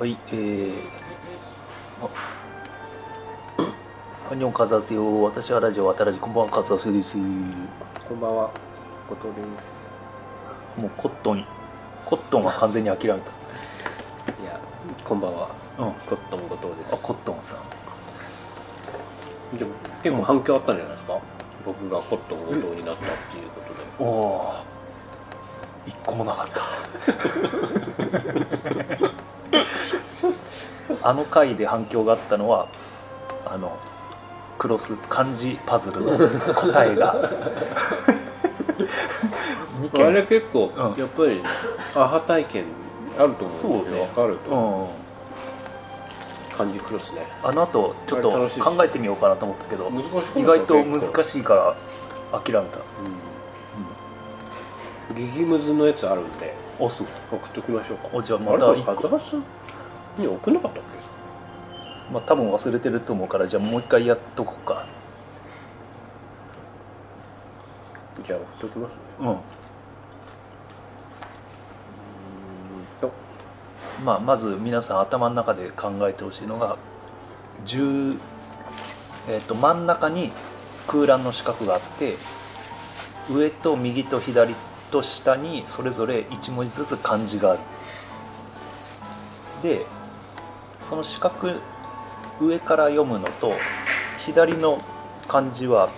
はい、えー、あ、こんにちは、かずよ。私はラジオ、わたらじ、こんばんは、かずせです。もこんばんは、後藤です。うコットン、コットンは完全に諦めた。いや、こんばんは、うん、あ、コットン後藤です。コットンさん。でも結構反響あったんじゃないですか？僕がコットン後藤になったっていうことで。おお。一個もなかった。あの回で反響があったのは、あの。クロス漢字パズルの答えが2 あれ結構、うんやっぱりアハ体験あると思うんですよ。そうねわかると。うん漢字クロスね。あの後ちょっとあれ楽しいです考えてみようかなと思ったけど難しくないですか意外と難しいから諦めた、うん。ギギムズのやつあるんであそう送っときましょうか。おじゃあまあれこれた一個カズハス？に送んなかったっまあ多分忘れてると思うからじゃあもう一回やっとこうかけ？じゃあ送っときますね。うん。まあまず皆さん頭の中で考えてほしいのが10えっ、と真ん中に空欄の四角があって上と右と左と下にそれぞれ1文字ずつ漢字があるでその四角上から読むのと左の漢字は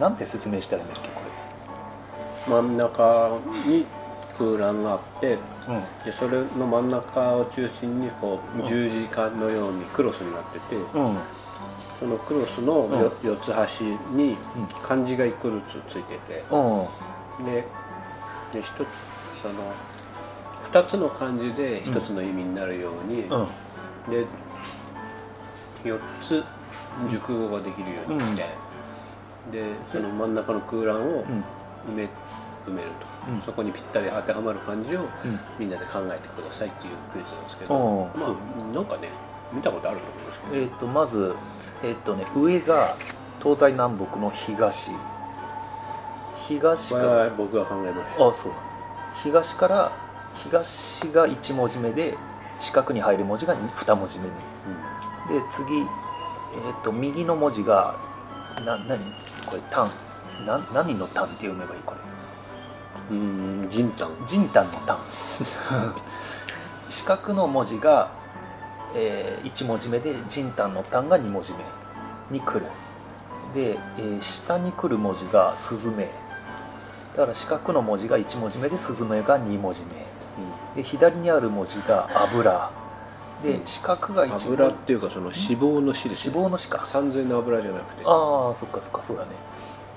なんて説明したらいいんだっけこ真ん中に空欄があってれうん。でそれの真ん中を中心にこううん。十字架のようにクロスになっててうん。そのクロスのうん。よ四つ端に漢字が一個ずつついててうん。でで一つその二つの漢字で一つの意味になるように、うん。で四つ熟語ができるようにして、でその真ん中の空欄をうん。埋め埋めると、うん。そこにぴったり当てはまる漢字をうん。みんなで考えてくださいっていうクイズなんですけおどまあなんかね見たことあると思うんですけど、えっ、とまずえっ、とね上が東西南北の東。東からは僕が考えました。あそう。東から東が1文字目で四角に入る文字が2文字目で次、えー、と右の文字がな何？これ「単」な何の「単」って読めばいいこれ？うんうんジンタン「ジンタン」の「単」四角の文字が、え1文字目で「ジンタン」の「単」が2文字目に来る。で、えー下に来る文字が「スズメ」だから四角の文字が1文字目で「スズメ」が2文字目で左にある文字が「油」で四角が1油っていうかその脂肪の脂です脂肪の死か。三千の油じゃなくて。ああそっかそっかそうだね。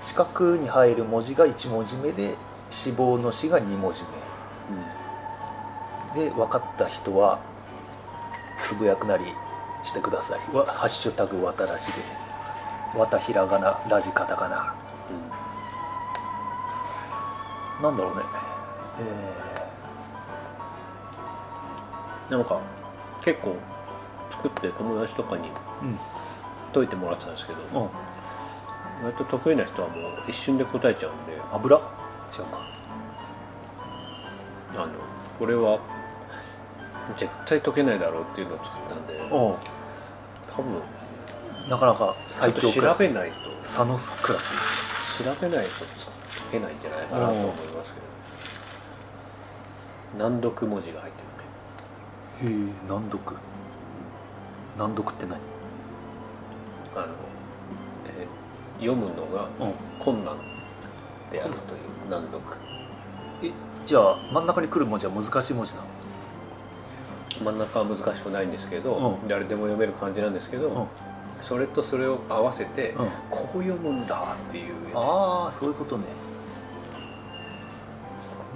四角に入る文字が1文字目で脂肪の死が2文字目。で分かった人はつぶやくなりしてください。わハッシュタグわたらじで。わたひらがなラジカタカナ。なんだろうね。うんなんか結構作って友達とかに解いてもらってたんですけどうん。割と得意な人はもう一瞬で答えちゃうんで油？違うか。あのこれは絶対解けないだろうっていうのを作ったんでう。ん多分なかなか最強クラス。べないと。サノスクラス。調べないと解けないんじゃないかなと思いますけど。難読文字が入ってるえ難読。難読って何？あの、えー読むのがうん。困難であるという難読。えじゃあ真ん中に来る文字は難しい文字なの？真ん中は難しくないんですけど、うん。誰でも読める感じなんですけど、うん。それとそれを合わせて、うん。こう読むんだっていうああそういうことね。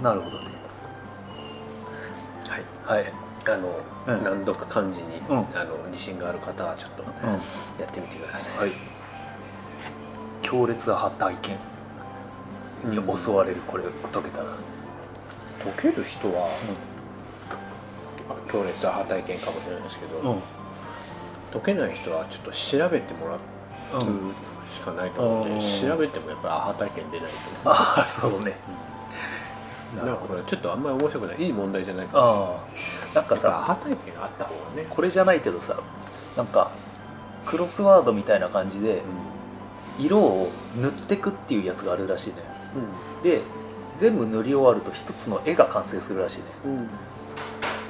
なるほどね。はい。はいあの、うん難読漢字に、うん。あの自信がある方はちょっとうん。やってみてください、はい。強烈アハ体験。にうん。襲われるこれ解けたら。解ける人は、あ強烈アハ体験かもしれないですけど、解けない人はちょっと調べてもらううん。しかないと思うので、うん。調べてもやっぱりアハ体験出ないと。思うああそうねなんかこれちょっとあんまり面白くない。いい問題じゃないかな。ああ。なんかさアハ体験があった方がね、これじゃないけどさなんかクロスワードみたいな感じで色を塗ってくっていうやつがあるらしいね。で全部塗り終わると一つの絵が完成するらしいね。うん。うん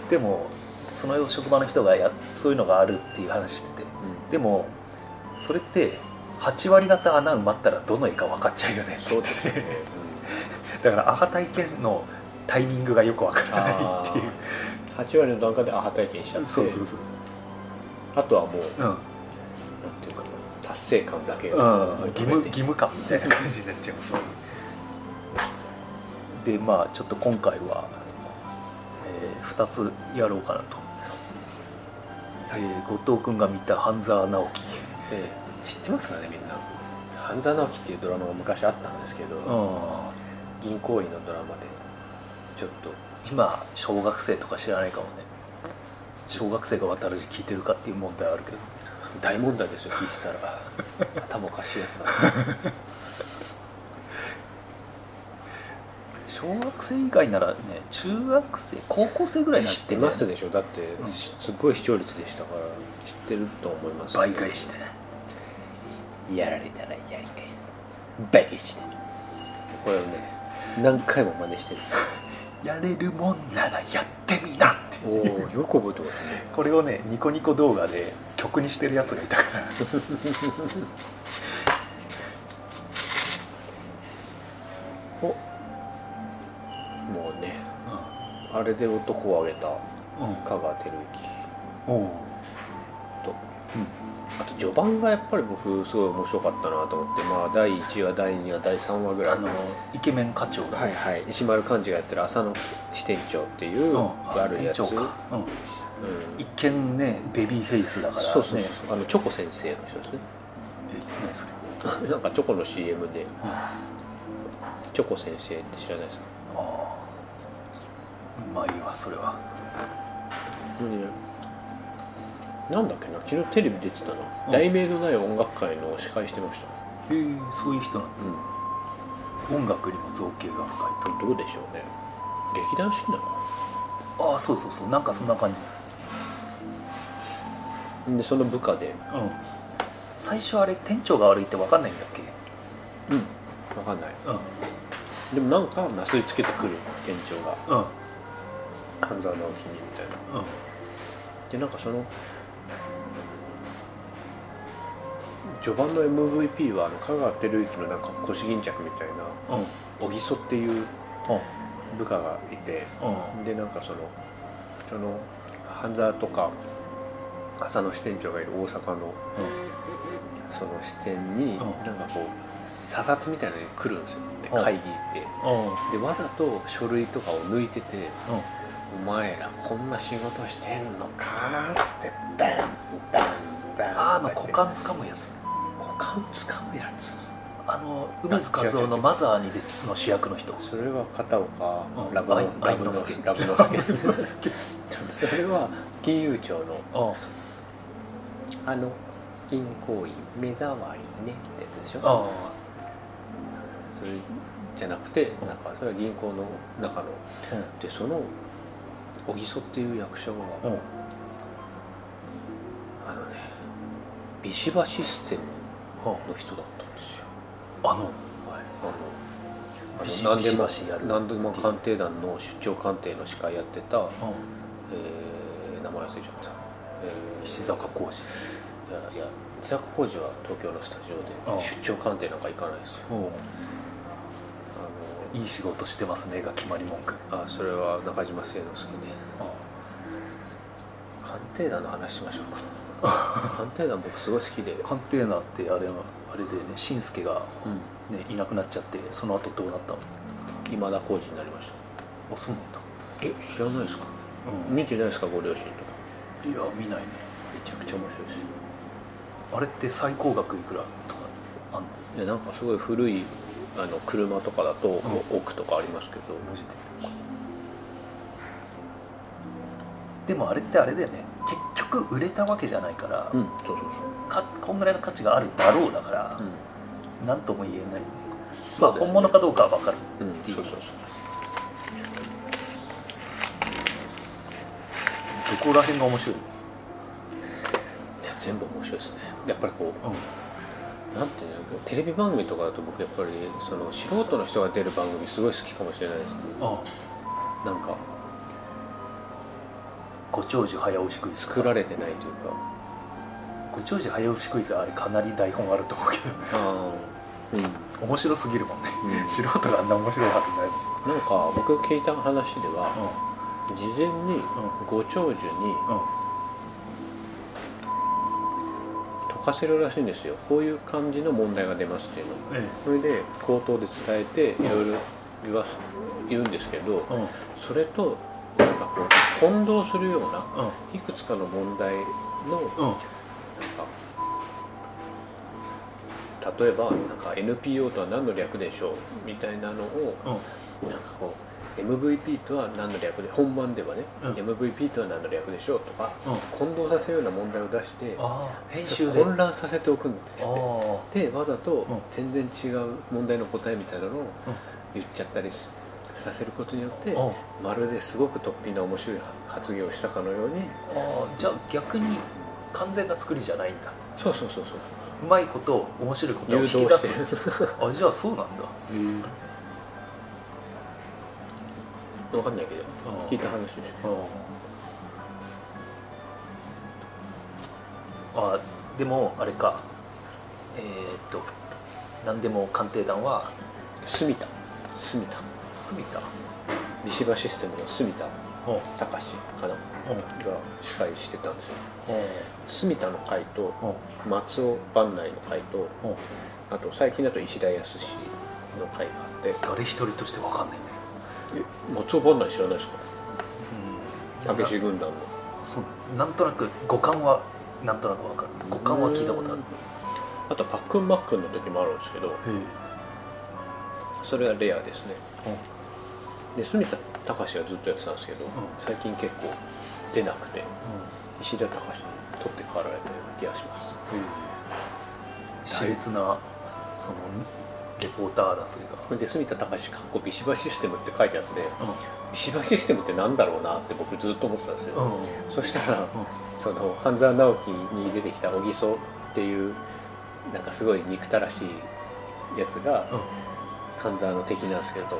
でもその職場の人がやそういうのがあるっていう話してて。でもそれって8割方穴埋まったらどの絵か分かっちゃうよねって。そうですね、だからアハ体験のタイミングがよく分からないっていう。うん、8割の段階でアハ体験しちゃって。そうそうそうあとはもうそうなんていうかな達成感だけ。うん、義務義務感みたいな感じになっちゃう。でまあちょっと今回は、え2つやろうかなと、えー後藤君が見た半沢直樹。ええ知ってますかねみんな。半沢直樹っていうドラマが昔あったんですけど、うん銀行員のドラマでちょっと今小学生とか知らないかもね。小学生が渡る字聞いてるかっていう問題あるけど。大問題ですよ聞いてたら。頭おかしいやつだ小学生以外ならね中学生高校生ぐらいなら知ってますでしょ。だって、ん。すっごい視聴率でしたから知ってると思います倍返してやられたらやり返す。倍返してこれをね何回も真似してるんですよやれるもんならやってみなって。おおよく覚えてますね。これをねニコニコ動画で曲にしてるやつがいたから。おもうねあれで男を挙げたうん。うん。香川照之。おう。とあと序盤がやっぱり僕すごい面白かったなと思ってまあ第1話第2話第3話ぐらいあのイケメン課長がはいはい。石丸幹二がやってる浅野支店長っていううん。悪いやつ、うん。うん。一見ねベビーフェイスだから。ねそうそう。あのチョコ先生の人ですね。え何それ。なんかチョコの CM で。うん。あチョコ先生って知らないですか？あまあいいわそれはなんだっけな昨日テレビ出てたな「題名のない音楽会」の司会してました。へえそういう人なんだ。う音楽にも造形が深いんどうでしょうね。劇団四季なのああそうそうそう。なんかそんな感じ。なでその部下で。うん。最初あれ店長が悪いって分かんないんだっけ？うん。分かんない。うん。でもなんかなすりつけてくる店長が。うん。半沢直樹にみたいな。うん。でなんかその序盤の MVP はあの香川照之のなんか腰巾着みたいなうん。小木曽っていう部下がいてうん。でなんかそのその半沢とか浅野支店長がいる大阪のその支店にうん。なんかこう査察みたいなのに来るんですよ。でうん。会議行って。うん。でわざと書類とかを抜いててうん「お前らこんな仕事してんのか?」っつってバンバンバンああの股間つ掴むやつ股間掴むやつ。あの梅津和夫のマザーに出ての主役の人。それは片岡うん。ラブ愛ラブの愛之助ラブの助それは金融庁のうん。あの銀行員目障りねってやつでしょ？あそれじゃなくてうん。なんかそれは銀行の中の。あでその小木曽っていう役者がうん。うんあのねビシバシステム。うんの人だったんですよあのはいあの何でも何でも鑑定団の出張鑑定の司会やってた、うん。えー名前忘れちゃった、えー石坂浩二。いやいや自作工事は東京のスタジオうん。で出張鑑定なんか行かないですよ。うん。あいい仕事してますねが決まり文句。のあそれは中島清之介で。鑑定団の話しましょうか鑑定団僕すごい好きで、うん、鑑定ナーってあれあれでね紳助が、ね、いなくなっちゃってその後どうなったの？今田耕司になりましあそうなんだ。たえ知らないですか？うん。見てないですかご両親とか？いや見ないね。めちゃくちゃ面白いです。あれって最高額いくらとかあんの？いやなんかすごい古いあの車とかだとん。億とかありますけど、でもあれってあれだよね売れたわけじゃないから、こんぐらいの価値があるだろうだから、うん、何とも言えない、ね、まあ本物かどうかは分かるっていう,、どこら辺が面白い？いや全部面白いですね。やっぱりこう、うん。なんていうのテレビ番組とかだと僕やっぱりその素人の人が出る番組すごい好きかもしれないですねなんかご長寿早押しクイズ作られてないというか。ご長寿早押しクイズはあれかなり台本あると思うけああ。うん。ど面白すぎるもんね。うん。素人があんな面白いはずないなんか僕聞いた話では事前にご長寿にうん。うん解かせるらしいんですよ。こういう感じの問題が出ますっていうの。えそれで口頭で伝えていろいろ言うんですけどえうん。それとなんかこう混同するようなうん。いくつかの問題のうん。なんか例えばなんか NPO とは何の略でしょうみたいなのをうん。なんかこう MVP とは何の略で本番ではね、うん。MVP とは何の略でしょうとかうん。混同させるような問題を出して編集で混乱させておくんですって。あでわざとん。全然違う問題の答えみたいなのを言っちゃったりさせることによってあうん。まるですごく突飛な面白い発言をしたかのように。あーじゃあ逆に完全な作りじゃないんだ。そうそうそうそう。うまいこと面白いことを誘引き出す。あじゃあそうなんだ。へ分かんないけどえ聞いた話でしあでもあれか。えーっと何でも鑑定団はょ住田。住田住田。ビシバシステムの住田う。ん隆かな？がう。ん司会してたんですよ。う。住田の会と松尾万内の会とう。んあと最近だと石田康の会があって。誰一人として分かんないんだけえ松尾万内知らないですか？どたけし軍団の。そうなんとなく五感はなんとなく分かる。五感は聞いたことある。あとパックンマックンの時もあるんですけどへそれはレアですね。えで住田隆がずっとやってたんですけど、ん。最近結構出なくて石田隆に取って代わられたような気がします。熾烈なそのレポーター争いがで住田隆かっこビシバシステムって書いてあってうビシバシステムってなんだろうなって僕ずっと思ってたんですよ、んうん。そしたらその半沢直樹に出てきた小木曽っていうなんかすごい憎たらしいやつがうん半沢の敵なんですけど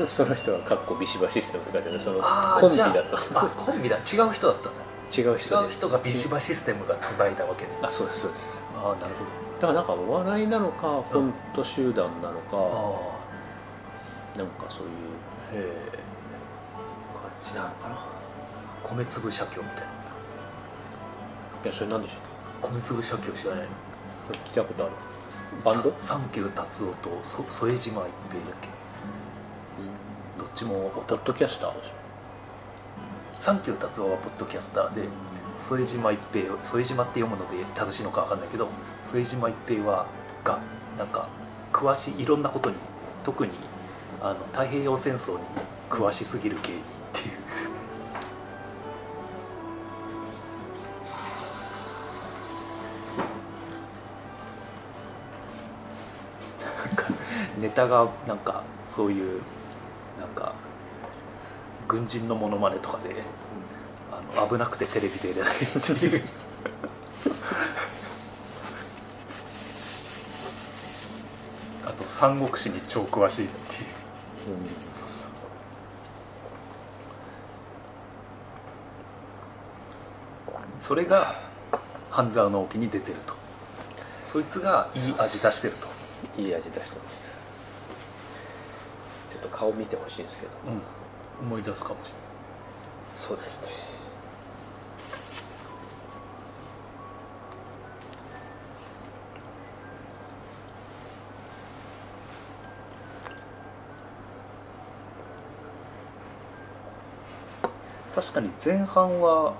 うんその人は「かっこビシバシステム」って書いてある。そのコンビだったああコンビだ。違う人だったんだ違う人で。違う人がビシバシステムがつないだわけね。あそうですそうです。ああなるだからなんかお笑いなのかコント集団なのか、ほどなんかそういう感じなのかな。米粒写経みたいないやそれなんでしょ米粒写経知らないの？う聞いたことあるバンド？さ三球達夫とそ副島一平だっけ？どっちもポッドキャスター。でし三球達夫はポッドキャスターで副島一平副島って読むので正しいのか分かんないけど副島一平はがなんか詳しいいろんなことに特にあの太平洋戦争に詳しすぎる芸人っていうネタがなんかそういうなんか軍人のモノマネとかであの危なくてテレビ出れないっていう。あと三国志に超詳しいっていう。それが半沢直樹に出てると。そいつがいい味出してると、いい味出してました。っと顔見てほしいんですけど。うん、思い出すかもしれないそうですね。確かに前半は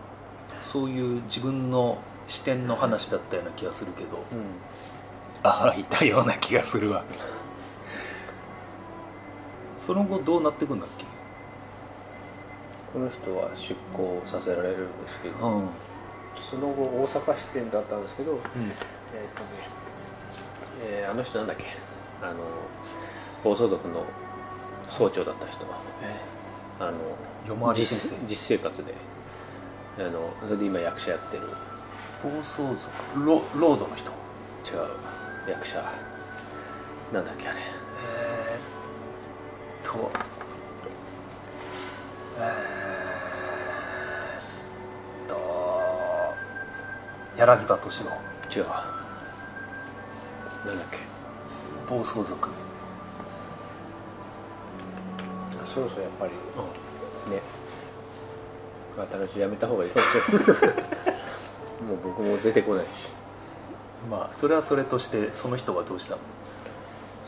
そういう自分の視点の話だったような気がするけど。うん。ああいたような気がするわその後どうなってくんだっけ？この人は出向させられるんですけど、うん、うん、その後大阪支店だったんですけどえっ、とね、えーあの人なんだっけ？あの暴走族の総長だった人は。あの夜回り実実生活で。あのそれで今役者やってる。暴走族。ロロードの人？違う。役者。なんだっけあれ。えー、っとえー、っと柳葉敏郎。違う。なんだっけ。暴走族。そろそろやっぱりね。新しいやめた方がいい。もう僕も出てこないし。まあそれはそれとしてその人はどうしたの？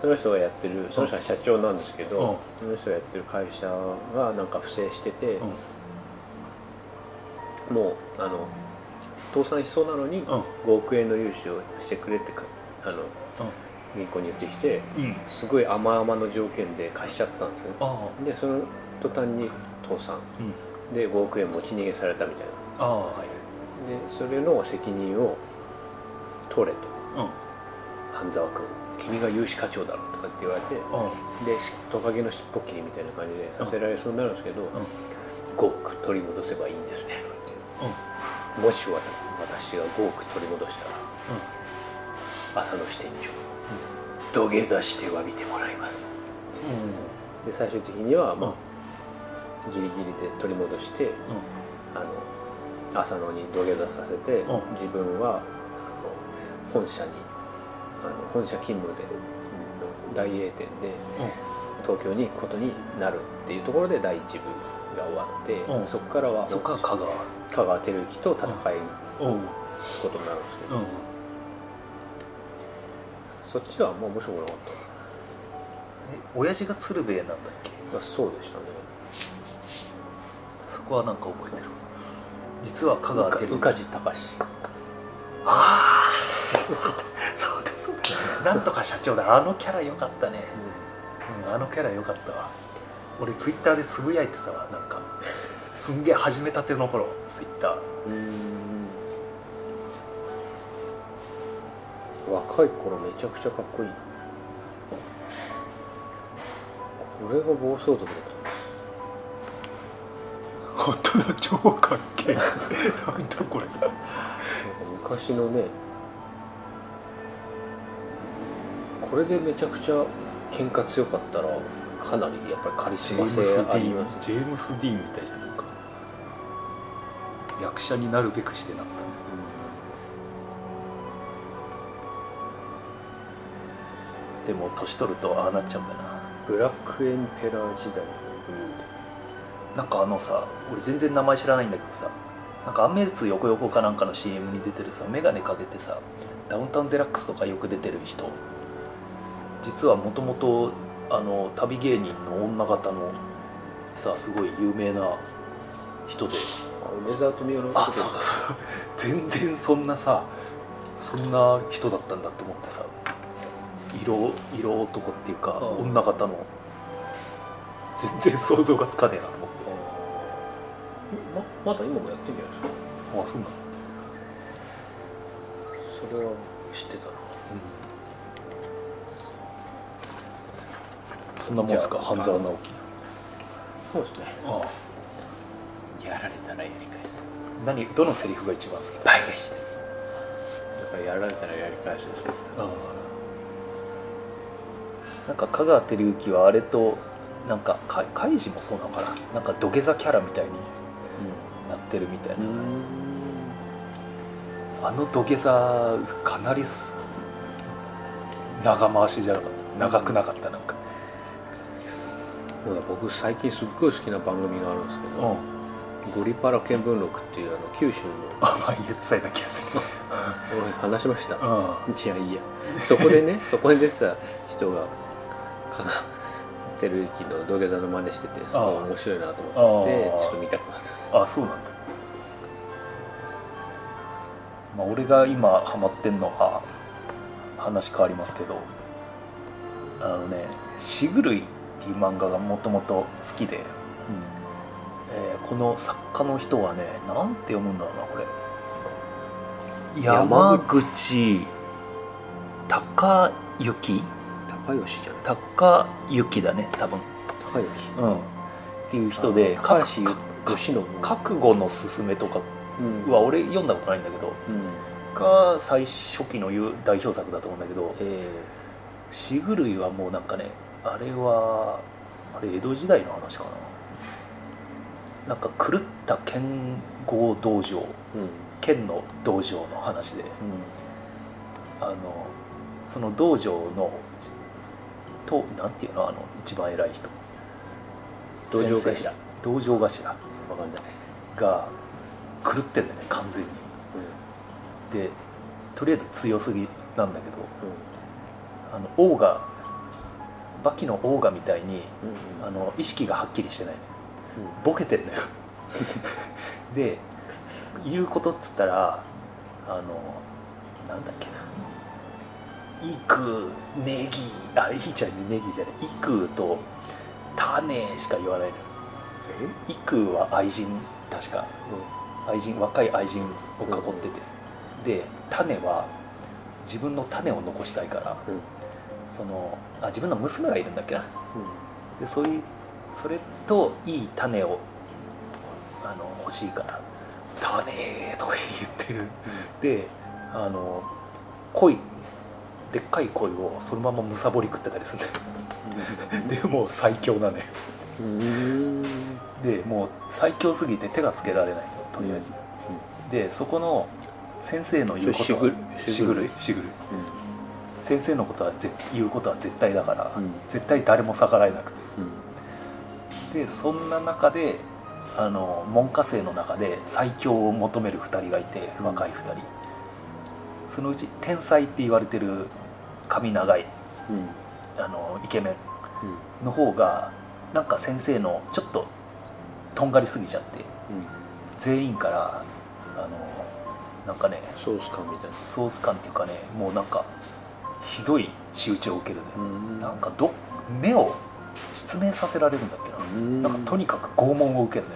その人がやってるその人は社長なんですけど、うん。その人がやってる会社がなんか不正してて、もうあの倒産しそうなのにうん。5億円の融資をしてくれってかあの銀行に言ってきてすごい甘々の条件で貸しちゃったんですよね。でその途端に倒産。うん。で5億円持ち逃げされたみたいな。はい。でそれの責任を取れと。うん。半沢君君が融資課長だろとかって言われてうん。でしトカゲの尻尾切りみたいな感じでさせられそうになるんですけど、ん。5億取り戻せばいいんですねと。か言ってもし私が5億取り戻したら朝の支店長土下座して詫びてもらいますうん。で最終的にはまあ、ギリギリで取り戻してあの浅野に土下座させて、うん。自分は本社にあの本社勤務でうん。大英店で東京に行くことになるっていうところで第一部が終わって、うん。そこからはそっから香川香川照之と戦いことになるんですけど、うん。そっちはもう面白くなかっえ親父が鶴瓶なんだっけ？そうでしたね。そこはなんか覚えてる？実は香川照之。宇梶隆。ああなんとか社長だ。あのキャラ良かったね、うん、あのキャラ良かったわ。俺ツイッターでつぶやいてたわ。なんかすんげえ始めたての頃ツイッター。うん。若い頃めちゃくちゃかっこいい。これが暴走族だった。本当だ。超かっけえ。なんだこれ。なんか昔のねこれでめちゃくちゃ喧嘩強かったらかなりやっぱりカリスマジェームス・デ性ありィーンますジェームス・ディーンみたいじゃんなんか。役者になるべくしてなった。ねでも年取るとああなっちゃうんだな。ブラックエンペラー時代のブルーでなんかあのさ俺全然名前知らないんだけどさなんかアンメーツ横横かなんかの CM に出てるさ眼鏡かけてさダウンタウンデラックスとかよく出てる人実はもともとあの旅芸人の女方のさすごい有名な人で。あ梅沢富美男のあそうだそうだ。全然そんなさそんな人だったんだって思ってさ。色色男っていうかうん。女方の。全然想像がつかねえなと思って。ままだ今もやってんじゃないですか？あそうなんだ。それは知ってたなそんなもんですか？半沢直樹。そうですね。ああ。やられたらやり返す。何？どのセリフが一番好きだ？倍返しだからやられたらやり返すですねああ。なんか香川照之はあれとなんかかカイジもそうなのかな？なんか土下座キャラみたいになってるみたいな、あの土下座かなりす長回しじゃなかった？長くなかったなんかそうだ僕最近すっごい好きな番組があるんですけどうん「ゴリパラ見聞録」っていうあの九州のあ前言ってたような気がする。俺話しました。うん。じゃあいいや。そこでね そこに出てた人が香川照之の土下座の真似しててすごい面白いなと思ってああちょっと見たくなったあそうなんだ。まあ俺が今ハマってんのは話変わりますけどあのね「しぐるい」っていう漫画がもともと好きで、えーこの作家の人はねなんて読むんだろうなこれ。山山口孝之。高吉じゃない。孝之だね多分。高之。うん。っていう人で高橋ゆ吉野覚悟のすすめとかうん。は俺読んだことないんだけどうん。が最初期の代表作だと思うんだけどえしぐるいはもうなんかねあれはあれ江戸時代の話かな。なんか狂った剣豪道場ーうん。剣の道場の話で。うん。あのその道場のとなんていうのあの一番偉い人。道場頭。道場頭。わかんない。が狂ってんだよね完全に。でとりあえず強すぎなんだけどあのオーガバキのオーガみたいにうんうん。あの意識がはっきりしてない。うん。ボケてんだよ。で言うことっつったらあのなんだっけな「いくネギ」あいいじゃんネギじゃない「いく」と「種」しか言わないのよ「いく」は愛人確か。愛人若い愛人を囲ってて、で「種」は自分の種を残したいからうんうん。そのあ自分の娘がいるんだっけな。でそういうそれといい種をあの欲しいから「種」とか言ってる。であの鯉でっかい鯉をそのままむさぼり食ってたりするんだよ。でもう最強なのようん。うんでもう最強すぎて手がつけられないのとりあえず、でそこの先生の言うことししぐぐる。しぐる。い先生のことはぜ言うことは絶対だから、うん。絶対誰も逆らえなくて。うん。でそんな中であの門下生の中で最強を求める2人がいてうん。若い2人、そのうち天才って言われてる髪長いうん。あのイケメうん。ンの方がなんか先生のちょっととんがりすぎちゃってうん。全員からあのなんかねソース感みたいな。ソース感っていうかねもうなんかひどい仕打ちを受けるね、うん。なんかど目を失明させられるんだっけな、うん。なんかとにかく拷問を受けるね。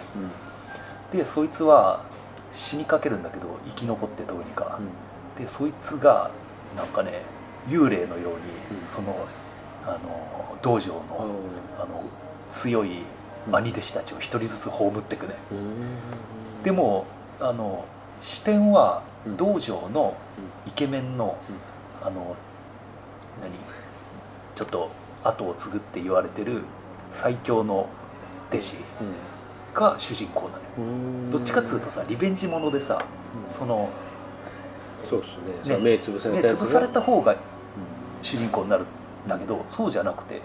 うん。でそいつは死にかけるんだけど生き残ってどうにか、でそいつがなんかね幽霊のように、うん。そのあの道場の,、あの強い兄弟子たちを一人ずつ葬っていくね、うん。でもあの視点はうん。道場のイケメンの、あの何？ちょっと後を継ぐって言われてる最強の弟子が主人公なのよ。うん。どっちかっつうとさリベンジものでさうん。そのそうっすね。ね目つぶされねたやつが。潰された方が主人公になるんだけどそうじゃなくて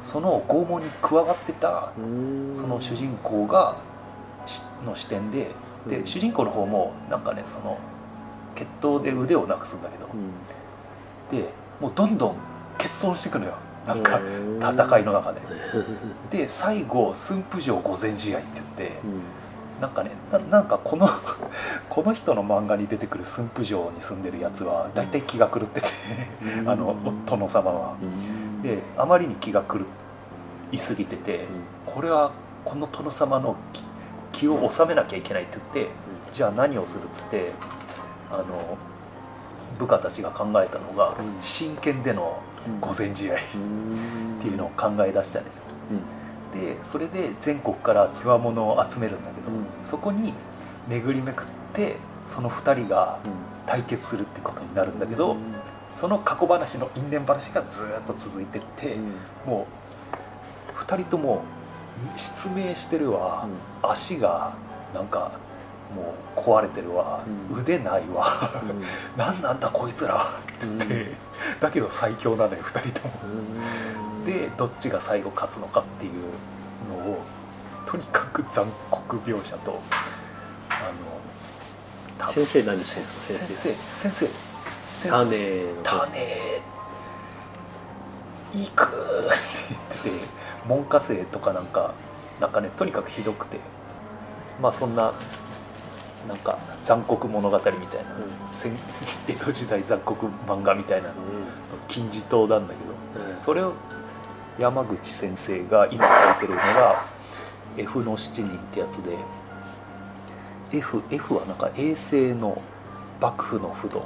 その拷問に加わってたうん。その主人公がしの視点でで、うん。主人公の方もなんかねその決闘で腕をなくすんだけどうん。でもうどんどん欠損していくのよ。なんかうん戦いの中で。で最後駿府城御前試合って言ってうん。なんかねななんかこの この人の漫画に出てくる駿府城に住んでるやつは大体気が狂っててうん。あの殿様は。うん。であまりに気が狂いすぎててこれはこの殿様の気気を収めなきゃいけないって言ってじゃあ何をするっつってあの部下たちが考えたのがうん。真剣でのうん。御前試合っうん。ていうのを考え出したねうん。でそれで全国からつわものを集めるんだけど、うん。そこに巡りめくってその2人がうん。対決するってことになるんだけど、その過去話の因縁話がずーっと続いてって、うん。もう2人とも失明してるわ、足がなんかもう壊れてるわ、うん。腕ないわ。何なんだこいつらって言って、だけど最強なのよ2人とも。うん。でどっちが最後勝つのかっていうのをとにかく残酷描写とあのた先生何ですか生。先生。先生。種の種。いくって言ってて門下生とかなんかなんかねとにかくひどくて。まあそんななんか残酷物語みたいな、戦江戸時代残酷漫画みたいなの。金字塔なんだけど。うん。それを山口先生が今書いてるのが F の7人ってやつで。F, F はなんか衛星の幕府の不動。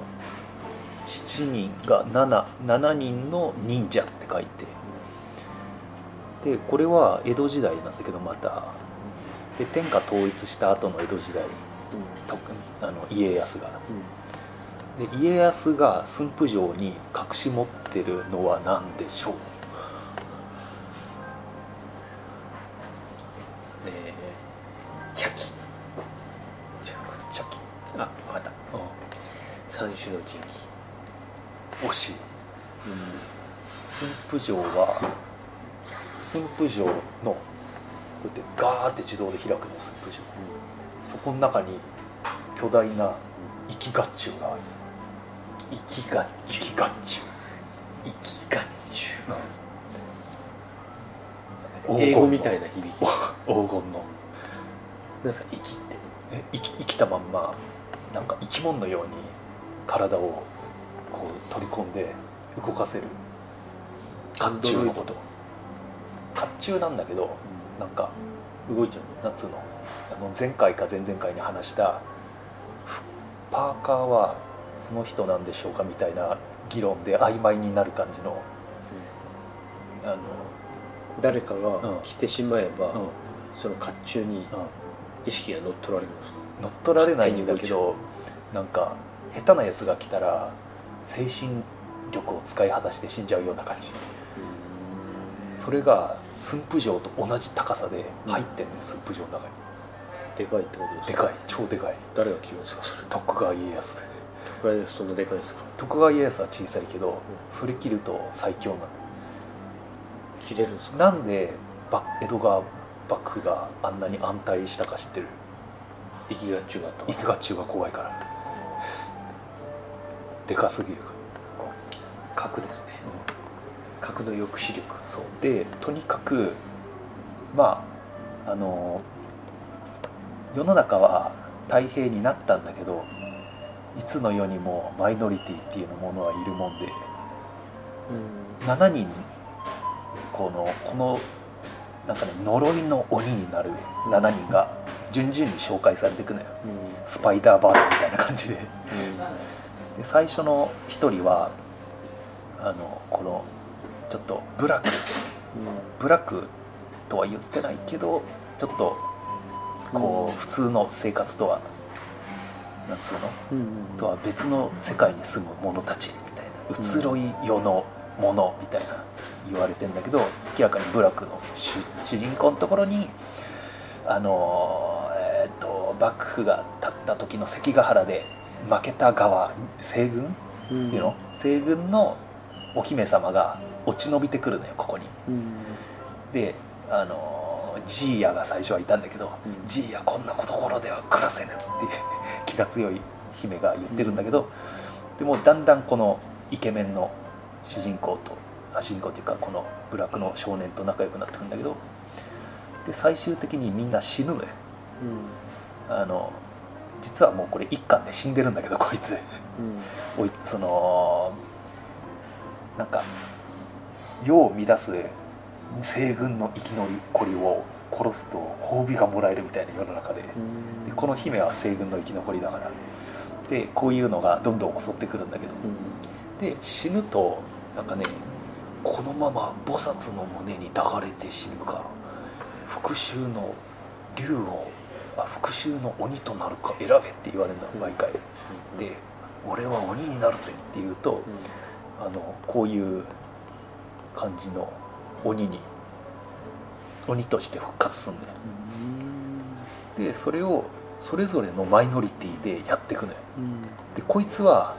7人が 7, 7人の忍者って書いて。でこれは江戸時代なんだけどまた。で天下統一した後の江戸時代あの家康が。うん。で家康が駿府城に隠し持ってるのは何でしょう？えー、茶器。茶器。あ分かった。三種の神器。惜し。いうん。駿府城は駿府城のこうやってガーって自動で開くの駿府城そこの中に巨大な生き甲冑がある。生きが生き甲冑生きが中黄金の。英語みたいな響き。黄金の。なんですか？生きって。え生き生きたまんまなんか生き物のように体をこう取り込んで動かせる。甲冑のこと。甲冑なんだけどなんか動いちゃうなんつうのあの前回か前々回に話したふパーカーはその人なんでしょうか？みたいな議論で曖昧になる感じのあの、誰かうんが着てしまえば、うん。うん、その甲冑に意識が乗っ取られるんですか？乗っ取られないんだけどなんか下手なやつが来たら精神力を使い果たして死んじゃうような感じ。それが駿府城と同じ高さで入ってんね駿府城の中にでかいってことですか？でかい超でかい。誰が着るんですかそれ徳川家康。都会でそんなでかいですか徳川家康は小さいけどそれ切ると最強なの着れるんですか？なんでば江戸川幕府があんなに安泰したか知ってる？生きが中があった生き甲冑が怖いから。でかすぎるか核ですね。ら、核の抑止力。そう。でとにかくまああの世の中は太平になったんだけどいつの世にもマイノリティっていうものはいるもんでうん。7人このこのなんかね呪いの鬼になる7人が順々に紹介されていくのよ。うん。スパイダーバースみたいな感じで。うん。で最初の一人はあのこのちょっとブラックブラックとは言ってないけどちょっとこう普通の生活とはなんつうの？うんうんとは別の世界に住む者たちみたいな移ろい世のものみたいな言われてんだけど明らかにブラックの主主人公のところにあのえー、と幕府が立った時の関ヶ原で負けた側西軍？うん。っていうの西軍のお姫様が落ち延びてくるのよここに。うんであのジーヤが最初はいたんだけどうん。ジーヤこんなところでは暮らせぬっていう気が強い姫が言ってるんだけど、でもだんだんこのイケメンの主人公とあ主人公っていうかこのブラックの少年と仲良くなってくんだけどで最終的にみんな死ぬのよ。あの実はもうこれ一巻で死んでるんだけどこいつ。うん。おいそのなんか世を乱す西軍の生き残りを殺すと褒美がもらえるみたいな世の中で。でうん。この姫は西軍の生き残りだから。でこういうのがどんどん襲ってくるんだけど。うん。で死ぬとなんかねこのまま菩薩の胸に抱かれて死ぬか復讐の竜をあ復讐の鬼となるか選べって言われるんだ毎回。で俺は鬼になるぜって言うとあのこういう感じの鬼に鬼として復活するん。だよでそれをそれぞれのマイノリティでやっていくのよ。うん。でこいつは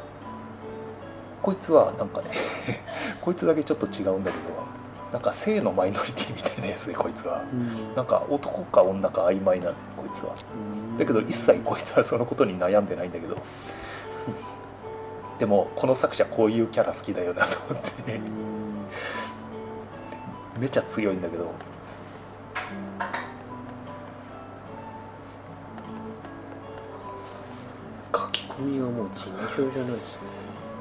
こいつはなんかね こいつだけちょっと違うんだけどなんか性のマイノリティみたいなやつでこいつは。うん。なんか男か女か曖昧なのこいつは。だけど一切こいつはそのことに悩んでないんだけど。でもこの作者こういうキャラ好きだよなと思って。うんめちゃ強いんだけど。書き込みがもう尋常じゃないですね。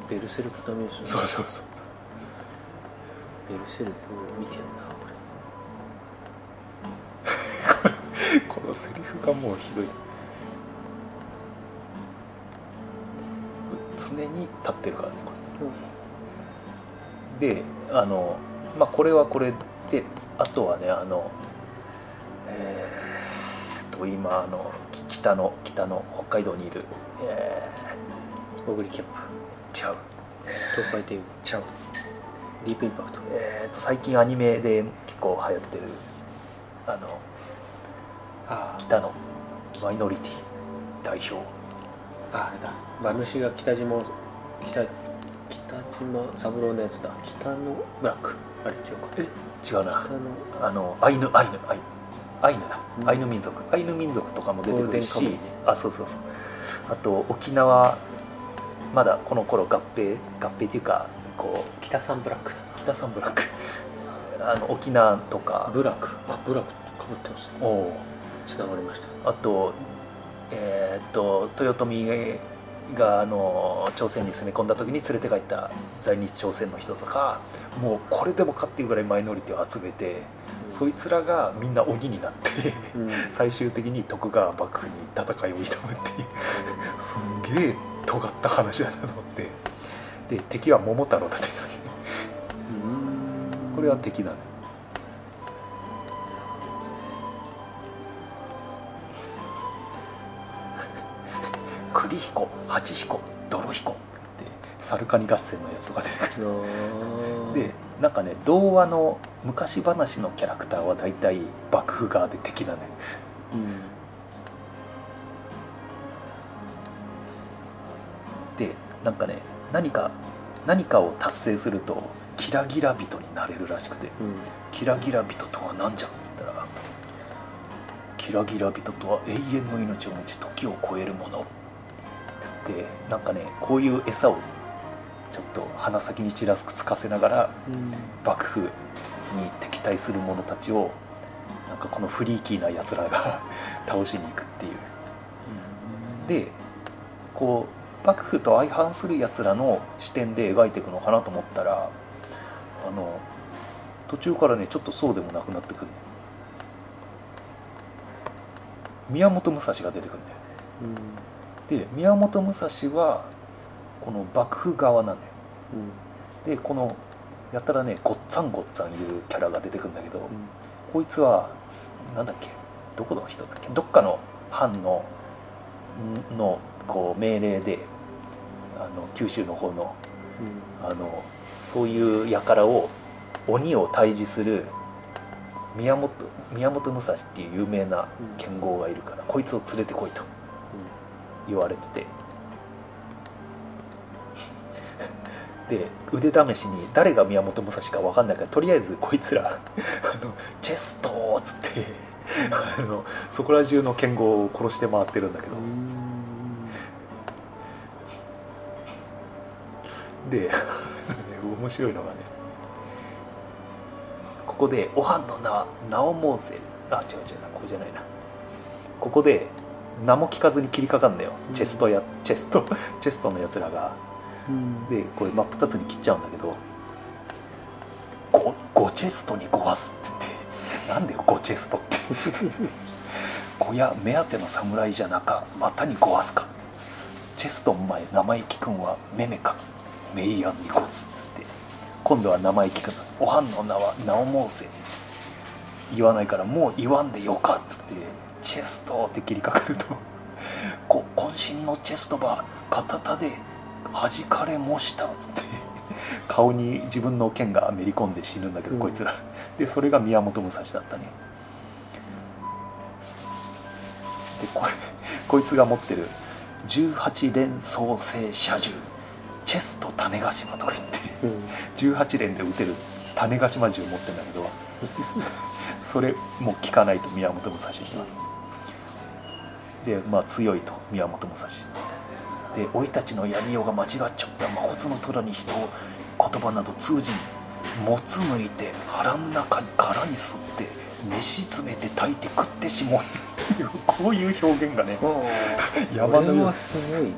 ベルセルクダメですよねそうそうそう。ベルセルクを見てるなこ このセリフがもうひどい。常に立ってるからねこれ。れであのまあこれはこれであとはねあのえーっと今あのき北の北の北海道にいるえオグリキャップ。ー、ちゃう。東海帝ちゃう。ディープインパクト。えー、と最近アニメで結構流行ってるあのあ北のマイノリティ。代表。ああれだ。馬主が北島北北島三郎のやつだ。北のブラックあれ違うか。え違うな。あのアイヌアイヌアイヌアイヌだ、うん。アイヌ民族。アイヌ民族とかも出てくるし。ね。あそうそうそう。あと沖縄まだこの頃合併合併っていうかこう北三ブラックだ北三ブラック。あの沖縄とか。ブラック。あブラックかぶってますね。おう。つながりました。あとえーっと豊臣があの朝鮮に攻め込んだ時に連れて帰った在日朝鮮の人とかもうこれでもかっていうぐらいマイノリティを集めてそいつらがみんな鬼になってうん、最終的に徳川幕府に戦いを挑むっていう。すんげえ尖った話だなと思って。で敵は桃太郎たちですねうん。これは敵なんだ栗彦八彦泥彦。ってサルカニ合戦のやつとか出てくる。でなんかね童話の昔話のキャラクターは大体幕府側で敵なのようん。でなんかね何か何かを達成するとキラギラ人になれるらしくて。うん。キラギラ人とは何じゃんっつったらキラギラ人とは永遠の命を持ち時を超えるものってなんかねこういう餌をちょっと鼻先にちらつかせながらうん。幕府に敵対する者たちをなんかこのフリーキーなやつらが 倒しに行くっていう。でこう幕府と相反するやつらの視点で描いていくのかなと思ったらあの途中からねちょっとそうでもなくなってくる。宮本武蔵が出てくるんだよで宮本武蔵はこの幕府側なのよ。うん。でこのやたらねごっつぁんごっつぁんいうキャラが出てくるんだけど、うん。こいつはなんだっけ？どこの人だっけ？どっかの藩のんのこう命令であの九州の方のあのそういう輩を鬼を退治する宮本宮本武蔵っていう有名な剣豪がいるから、こいつを連れてこいと言われてて。で腕試しに誰が宮本武蔵か分かんないからとりあえずこいつらあのチェストーっつってあのそこら中の剣豪を殺して回ってるんだけど、で面白いのがねここで「おはんの名は名を申せ」あ違う違うなここじゃないな。ここで名も聞かずに切りかかんだよ、うんチェストやチェスト チェストのやつらが。うん。でこれ真っ二つに切っちゃうんだけど「ゴゴチェストにごわす」って言って。なんだよゴチェストって。小屋目当ての侍じゃなかまたにごわすか。チェストン前生意気くんはめめか。メイヤンにごつって。今度は生意気くんおはんの名は名を申せ。言わないからもう言わんでよかっつってチェストって切りかかると。こ渾身のチェストば片手で弾かれもしたっつって。顔に自分の剣がめり込んで死ぬんだけど、うん。こいつら。でそれが宮本武蔵だったね。でこれ こいつが持ってる18連装性射銃。チェスト種子島とか言って。うん。18連で撃てる種子島銃持ってるんだけど。それも効かないと宮本武蔵にはでまあ強いと宮本武蔵。で老いたちのやりようが間違っちゃった。魔骨の虎に人を言葉など通じんもつ抜いて腹ん中に殻に吸って飯詰めて炊いて食ってしもい こういう表現がね 山のようこれはす。ごい。ね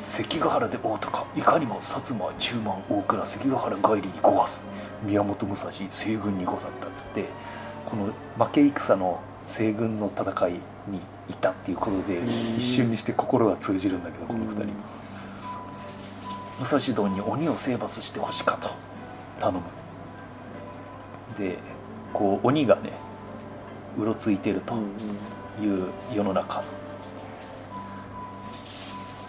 関ヶ原で大高いかにも薩摩中満大倉関ヶ原帰りにごわす。宮本武蔵西軍にござったっつってこの負け戦の西軍の戦いにいたっていうことでうん。一瞬にして心が通じるんだけどこの二人武蔵道に鬼を征伐してほしかと。頼む。でこう鬼がねうろついてると、いう世の中。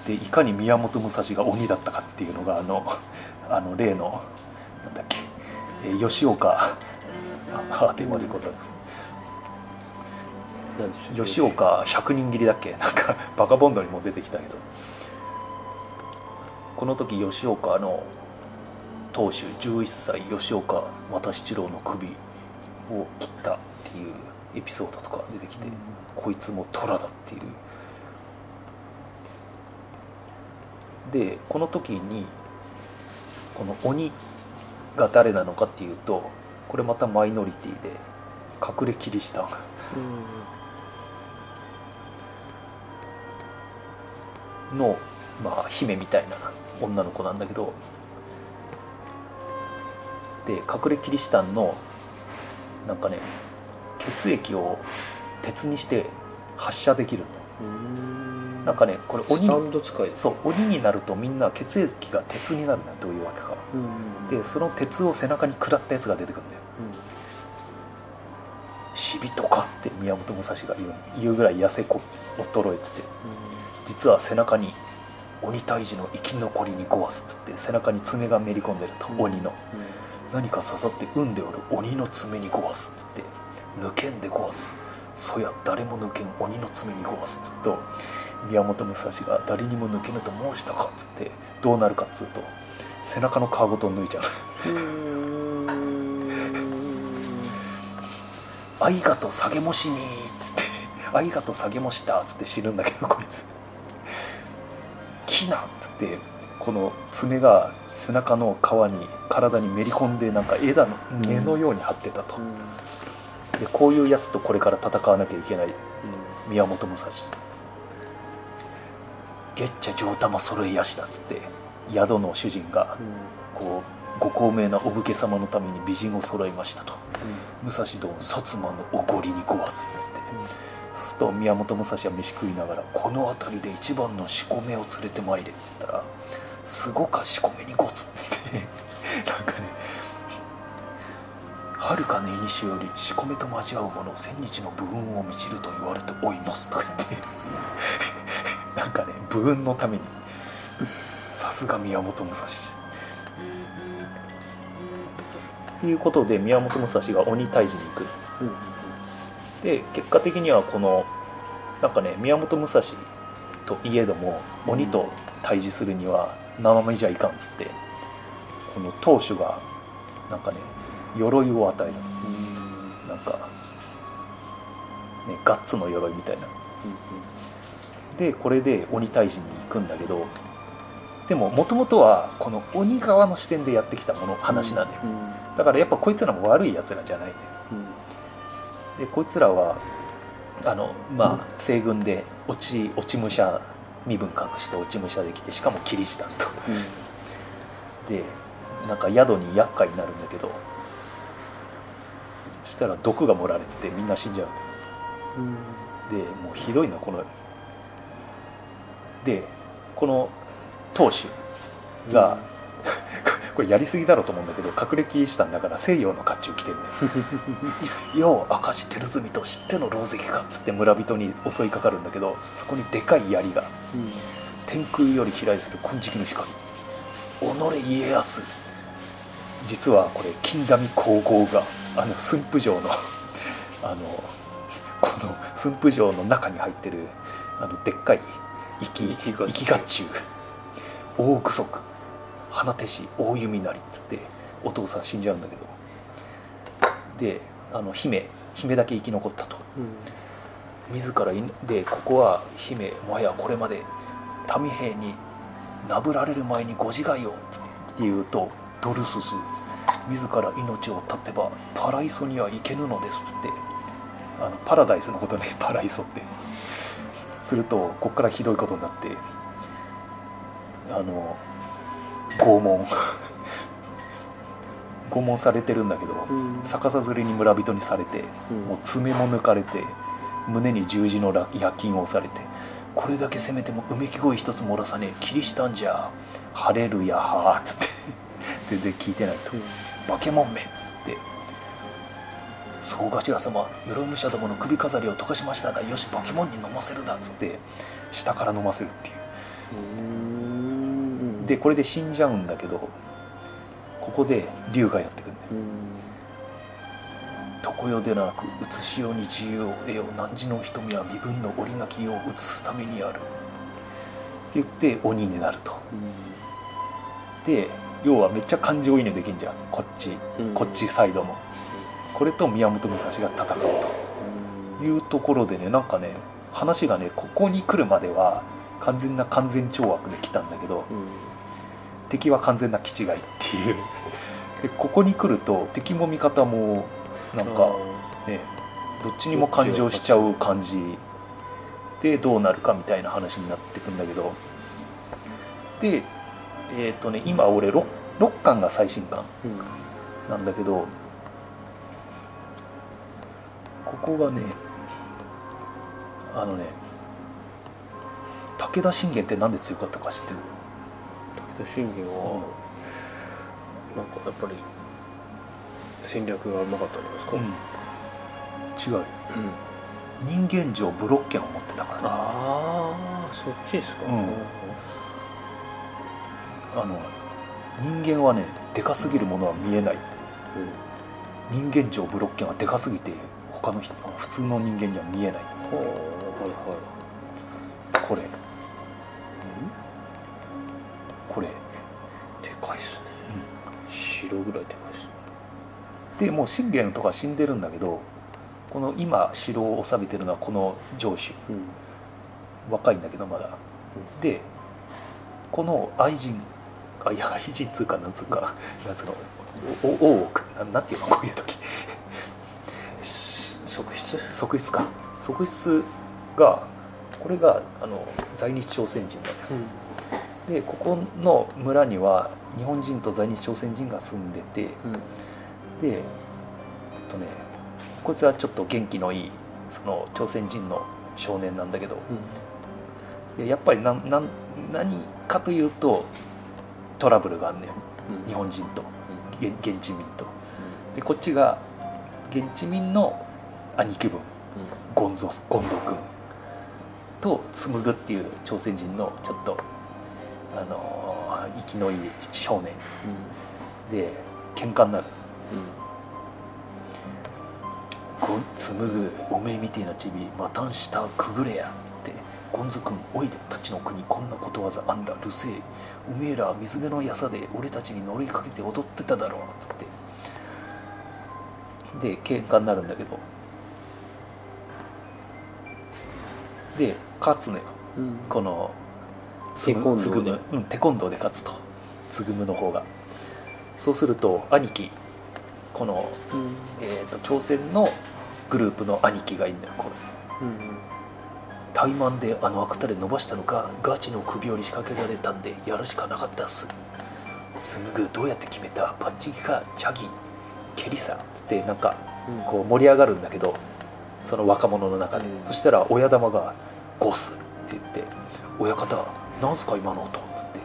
でいかに宮本武蔵が鬼だったかっていうのがあの あの例のなんだっけ、えー吉岡あでまでことですなんでしょう吉岡百人斬りだっけ？なんかバカボンドにも出てきたけど。この時吉岡の当主11歳吉岡又七郎の首を切ったっていうエピソードとか出てきて、こいつも虎だっていう。でこの時にこの鬼が誰なのかっていうとこれまたマイノリティで隠れキリシタンの、まあ、姫みたいな女の子なんだけどで隠れキリシタンのなんかね血液を鉄にして発射できるうん。のなんかねこれ鬼そう鬼になるとみんな血液が鉄になるんだどういうわけかうんでその鉄を背中に食らったやつが出てくるんだよ死人かって宮本武蔵が言う言うぐらい痩せこ衰えてて実は背中に鬼退治の生き残りにごわすっつって背中に爪がめり込んでると、うん。鬼の。何か刺さって産んでおる鬼の爪にごわすっつって抜けんでごわす。そや誰も抜けん鬼の爪にごわすっつっと宮本武蔵が誰にも抜けぬと申したかっつってどうなるかっつうと背中の皮ごと抜いちゃう「あいがと下げもしに」っつって「あいがと下げもした」っつって死ぬんだけどこいつ「きな」っつってこの爪が背中の皮に体にめり込んでなんか枝の根のように張ってたと、でこういうやつとこれから戦わなきゃいけない宮本武蔵「ゲッチャ上玉揃いやしだ」っつって宿の主人がこうご高名なお武家様のために美人を揃いましたと。武蔵殿薩摩のおごりにごわすって。言ってそうすると宮本武蔵は飯食いながら「この辺りで一番の仕込めを連れてまいれ」って言ったら「すごか仕込めにごつ」って言って なんかね「はるかの古より仕込めと交わう者千日の武運を満ちると言われておいます」とか言って なんかね武運のためにさすが宮本武蔵いうことで宮本武蔵が鬼退治に行く。で結果的にはこのなんかね宮本武蔵といえども鬼と対峙するには生身じゃいかんっつってこの当主がなんかね鎧を与える。なんかねガッツの鎧みたいな。でこれで鬼退治に行くんだけどでももともとはこの鬼側の視点でやってきたもの話なんだよだからやっぱこいつらも悪いやつらじゃないんだよでこいつらはあのまあ西軍で落ち落ち武者身分隠して落ち武者できてしかもキリシタンとでなんか宿に厄介になるんだけどそしたら毒が盛られててみんな死んじゃう。でもうひどいなこのでこの当主が、これやりすぎだろうと思うんだけど隠れキリシタンだから西洋の甲冑着てんだよ「よう明石照純と知っての狼藉か」っつって村人に襲いかかるんだけどそこにでかい槍が天空より飛来する金色の光。己家康。実はこれ金陀美皇后があの駿府城の あのこの駿府城の中に入ってるあのでっかい生き生き甲冑。生き甲冑。大具足花手師大弓なりって言ってお父さん死んじゃうんだけど。であの姫姫だけ生き残ったと。自らいでここは姫もはやこれまで民兵になぶられる前にご自害をって言うとドルスス自ら命を絶てばパライソには行けぬのですっつってあのパラダイスのことね パライソって。するとこっからひどいことになってあの拷問。拷問されてるんだけど逆さづりに村人にされてもう爪も抜かれて胸に十字のら夜勤を押されてこれだけ攻めてもうめき声一つ漏らさねえキリシタンじゃ晴れるやはーっつって全然聞いてないと「化け物め」っつって。総頭様鎧武者どもの首飾りを溶かしましたがよしポケモンに飲ませるだっつって下から飲ませるっていう。うんでこれで死んじゃうんだけどここで竜がやってくるんだよ。うん。常世でなく移しよに自由を得よ汝の瞳は身分の折なき世を移すためにある。って言って鬼になると。で要はめっちゃ感情移入できんじゃん。こっち。うん。こっちサイドも。これと宮本武蔵が戦うと。いうところでねなんかね話がねここに来るまでは完全な完全懲悪で来たんだけどうん敵は完全な気違いっていう。でここに来ると敵も味方もなんかねどっちにも感情しちゃう感じ。でどうなるかみたいな話になってくんだけど。でえっ、とね今俺 6, 6巻が最新巻うん。なんだけどここがねあのね武田信玄ってなんで強かったか知ってる？武田信玄はなんかやっぱり戦略がうまかったんですか、違う。人間上ブロッケンを持ってたからね。ああそっちですか、うん。あの人間はねでかすぎるものは見えない。人間上ブロッケンはでかすぎて他の人普通の人間には見えない。はいはい。これこれ。でかいっすね、白ぐらいでかいっすね。でもう信玄とか死んでるんだけどこの今城を治めてるのはこの城主。若いんだけどまだ、でこの愛人あいや愛人つうかなんつうかなんつうのおお大奥ななんていうのこういう時。側室？側室か。側室がこれがあの在日朝鮮人だよ。うんでここの村には日本人と在日朝鮮人が住んでてうん。でえっとねこいつはちょっと元気のいいその朝鮮人の少年なんだけど。でやっぱりなんなん何かというとトラブルがあんねん。うん。日本人と。現現地民と。でこっちが現地民の兄貴分。ゴンゾゴンゾ君と紡ぐっていう朝鮮人のちょっとあのー生きのいい少年で喧嘩になる。ゴン紡ぐおめえみてえなチビまたん下くぐれやってゴンゾ君おいでたちの国こんなことわざあんだるせえ。おめえら水辺のやさで俺たちに乗りかけて踊ってただろうつって。で喧嘩になるんだけど。で勝つのよ。うん。このテコンドーでうん、テコンドーで勝つと。つぐむの方が。そうすると兄貴。この、うん。えー、と朝鮮のグループの兄貴がいるんだよこれ。うん怠慢であの悪たれ伸ばしたのかガチの首折り仕掛けられたんでやるしかなかったっす。紡ぐどうやって決めた？パッチギか？チャギ？ケリさつってなんかうん。こう盛り上がるんだけどその若者の中で、うん。そしたら親玉が「ゴス」って言って「親方なんすか今の音」つって。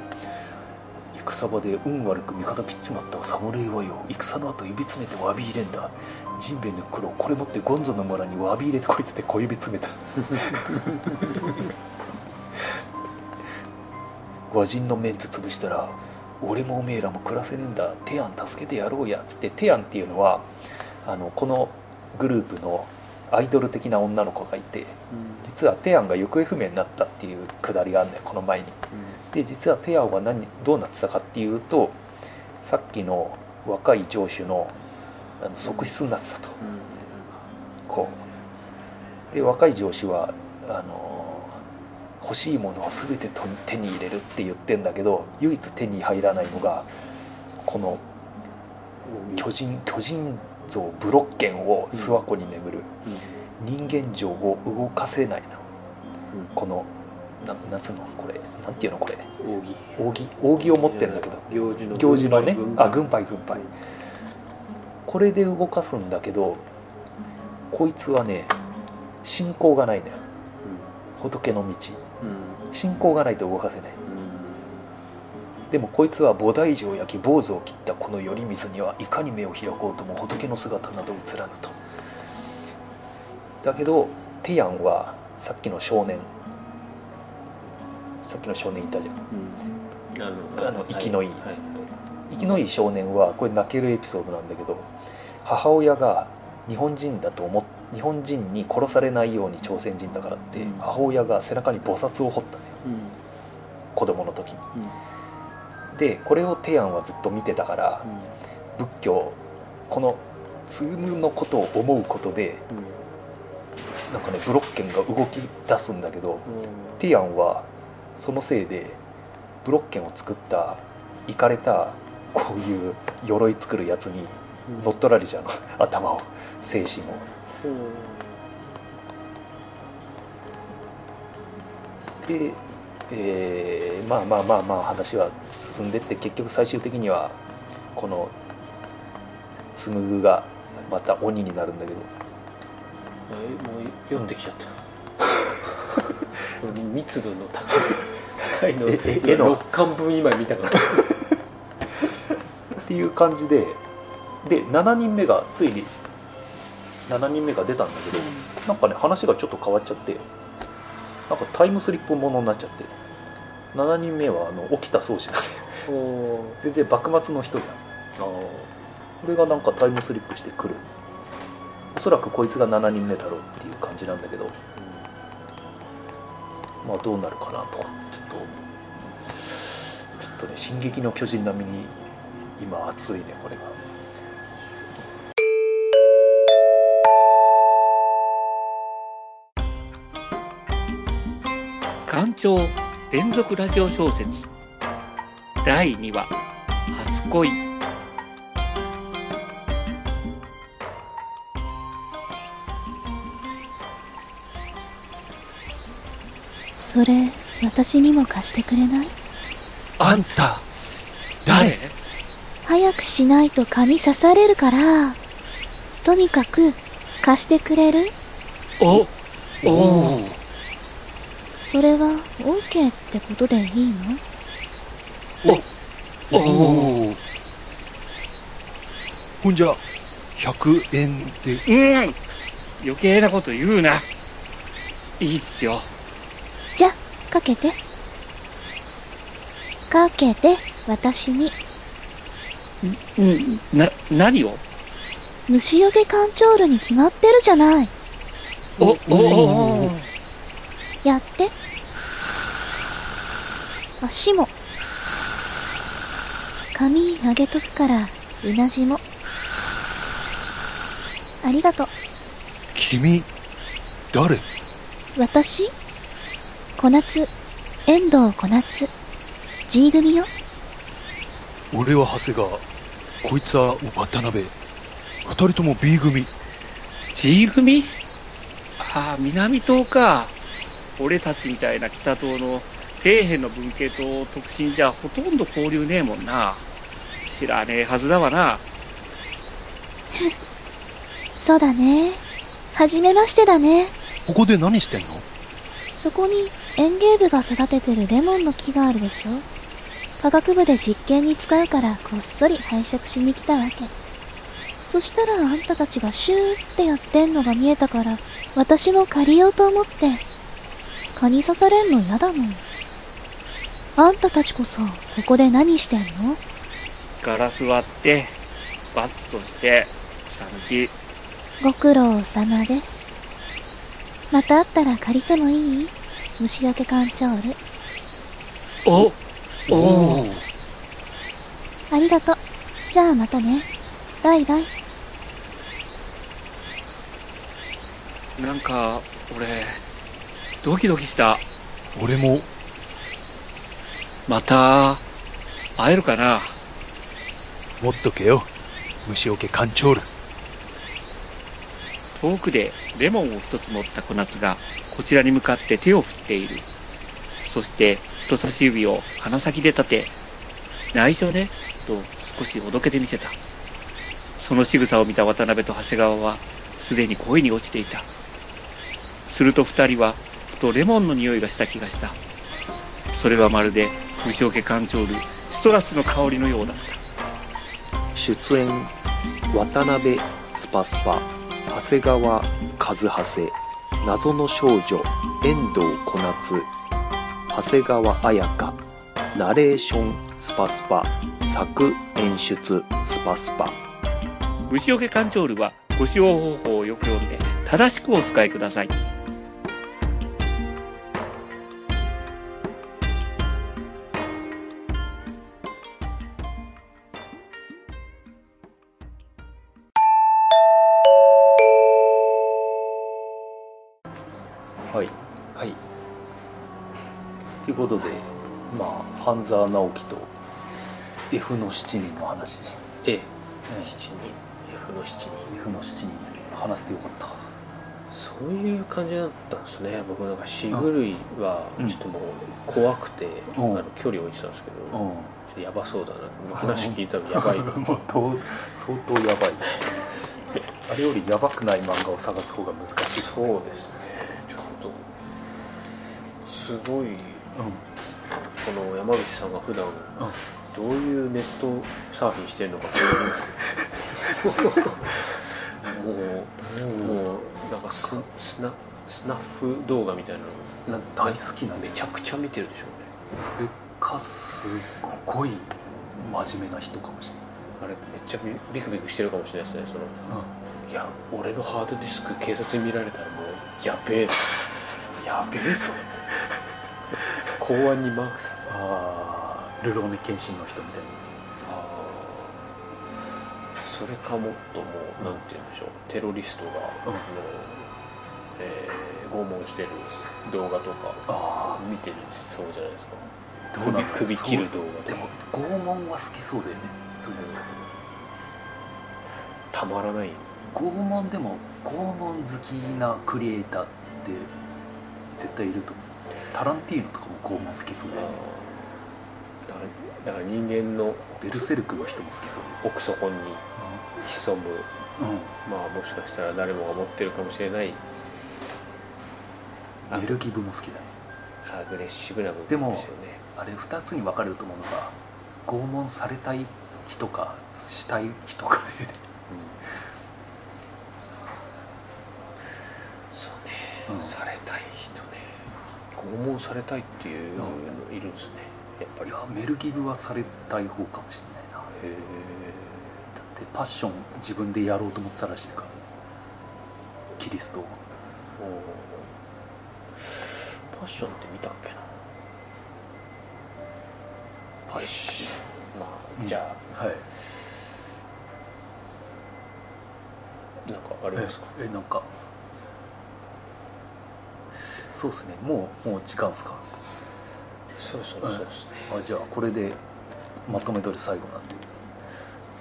戦場で運悪く味方切っちまった侍はよ戦の後指詰めて詫び入れんだ。ジンベエの黒これ持ってゴンゾの村に詫び入れてこいつって小指詰めた。和人のメンツ潰したら俺もおめえらも暮らせねえんだ。テアン助けてやろうや。っつってテアンっていうのはあのこのグループのアイドル的な女の子がいて実はテアンが行方不明になったっていうくだりがあるんだよこの前に。で実はテアンは何どうなってたかっていうとさっきの若い上司のあの側室になってたと。こう。で若い上司はあの欲しいものを全てと手に入れるって言ってんだけど唯一手に入らないのがこの巨人巨人像ブロッケンを諏訪湖に眠る人間像を動かせないのこのななんつうのこれなんていうのこれ？扇。扇？扇を持ってんだけど。行事の行事のね。あ軍配軍配。これで動かすんだけどこいつはね信仰がないのよ。仏の道。信仰がないと動かせないでもこいつは菩提樹を焼き坊主を切ったこの頼水にはいかに目を開こうとも仏の姿など映らぬと。だけどテヤンはさっきの少年。さっきの少年いたじゃん。うん、ああの生きのいい。はい。生きのいい少年はこれ泣けるエピソードなんだけど母親が日本人だと思っ日本人に殺されないように朝鮮人だからって、うん。母親が背中に菩薩を彫ったのよ。うん。子供の時に。うんでこれをテヤンはずっと見てたから仏教このツームのことを思うことでうんなんかねブロッケンが動き出すんだけどうんティヤンはそのせいでブロッケンを作ったイかれたこういう鎧作るやつに乗っ取られちゃうの。頭を精神を。で、えーまあまあまあまあ話は進んでって結局最終的にはこの紡ぐがまた鬼になるんだけど。えもう読んできちゃった。密度の高い高いのええ絵の？6巻分今見たから。っていう感じでで7人目がついに7人目が出たんだけどなんかね話がちょっと変わっちゃってなんかタイムスリップものになっちゃって7人目はあの沖田総司だね。全然幕末の人じゃん。あこれがなんかタイムスリップしてくる。おそらくこいつが7人目だろうっていう感じなんだけど。まあどうなるかなとちょっとちょっとね「進撃の巨人」並みに今熱いねこれが。館長連続ラジオ小説。第2話。初恋。それ私にも貸してくれない？あんた誰？早くしないと髪刺されるから。とにかく貸してくれる？おおそれは OK ってことでいいの？おおおほんじゃ、100円で。うん余計なこと言うな。いいっすよ。じゃかけてかけて私にうん、な、何を虫よけカンチョールに決まってるじゃないお、お、お、やって足も。髪あげとくからうなじも。ありがとう。君、誰？私？小夏。遠藤小夏。G 組よ。俺は長谷川、こいつは渡辺。二人とも B 組。G 組？ああ、南東か。俺たちみたいな北東の底辺の文系と特進じゃほとんど交流ねえもんな。知らねえはずだわな。そうだね。はじめましてだね。ここで何してんの？そこに園芸部が育ててるレモンの木があるでしょ。科学部で実験に使うからこっそり拝借しに来たわけ。そしたらあんたたちがシューってやってんのが見えたから私も借りようと思って。蚊に刺されんの嫌だもんあんたたちこそここで何してんの？ガラス割って、バツとして、草抜き。ご苦労様です。また会ったら借りてもいい？虫除けカンチョール。お、おありがとう。じゃあまたね。バイバイ。なんか、俺、ドキドキした。俺も、また、会えるかな？持っとけよ。虫除けカンチョール。遠くでレモンを一つ持った小夏がこちらに向かって手を振っている。そして人差し指を鼻先で立て、内緒ね、と少しおどけてみせた。その仕草を見た渡辺と長谷川はすでに恋に落ちていた。すると二人はふとレモンの匂いがした気がした。それはまるで虫除けカンチョール、シトラスの香りのようだった。出演渡辺スパスパ長谷川和瀬謎の少女遠藤小夏長谷川彩香ナレーションスパスパ作演出スパスパ虫除けカンチョールはご使用方法をよく読んで正しくお使いください半沢直樹と F の7人の話でした。A え。7人。F の7人。F の7人話してよかった。そういう感じだったんですね。僕なんか死狂いはうんちょっともう怖くて、うん。あの距離を置いてたんですけど、やばそうだな話聞いたらやばい。な もう相当やばい。あれよりやばくない漫画を探す方が難しいそうですね。ちょっとすごいうんこの山口さんが普段どういうネットサーフィンしてるのか もうもうなんかススナスナッフ動画みたいなのな大好きなんでめちゃくちゃ見てるでしょうね。それかすごい真面目な人かもしれあれめっちゃビビクビクしてるかもしれないですねその。ない、いや俺のハードディスク警察に見られたらもうやべえやべえぞ。って公安にマークされああルローネ検診の人みたいにあそれかもっともうなんて言うんでしょう。テロリストが、うんえー拷問してる動画とかあ見てるそうじゃないですか。あどう首切る動画とか。も拷問は好きそうだよね。とりあえずたまらない。拷問でも拷問好きなクリエイターって絶対いると思うタランティーノとかも拷問好きそうだだからだから人間のベルセルクの人も好きそう。奥底に潜む。だよまあもしかしたら誰もが持ってるかもしれない。あルギブも好きだね。アグレッシブな部でも分ですよね。あれ2つに分かれると思うのが拷問されたい人かしたい人かで。そうね、うん。されたい拷問されたいっていうのいるんですね。やっぱり。いやメルギブはされたい方かもしれないな。だへえ。ってパッション自分でやろうと思ってたらしいから。キリストを。パッションって見たっけな？パッシまうんあじゃョンはい。あなんかありますか？ええなんかそうですね。もうもう時間ですか？そろそろそうですねあじゃあこれでまとめ取り最後なんで。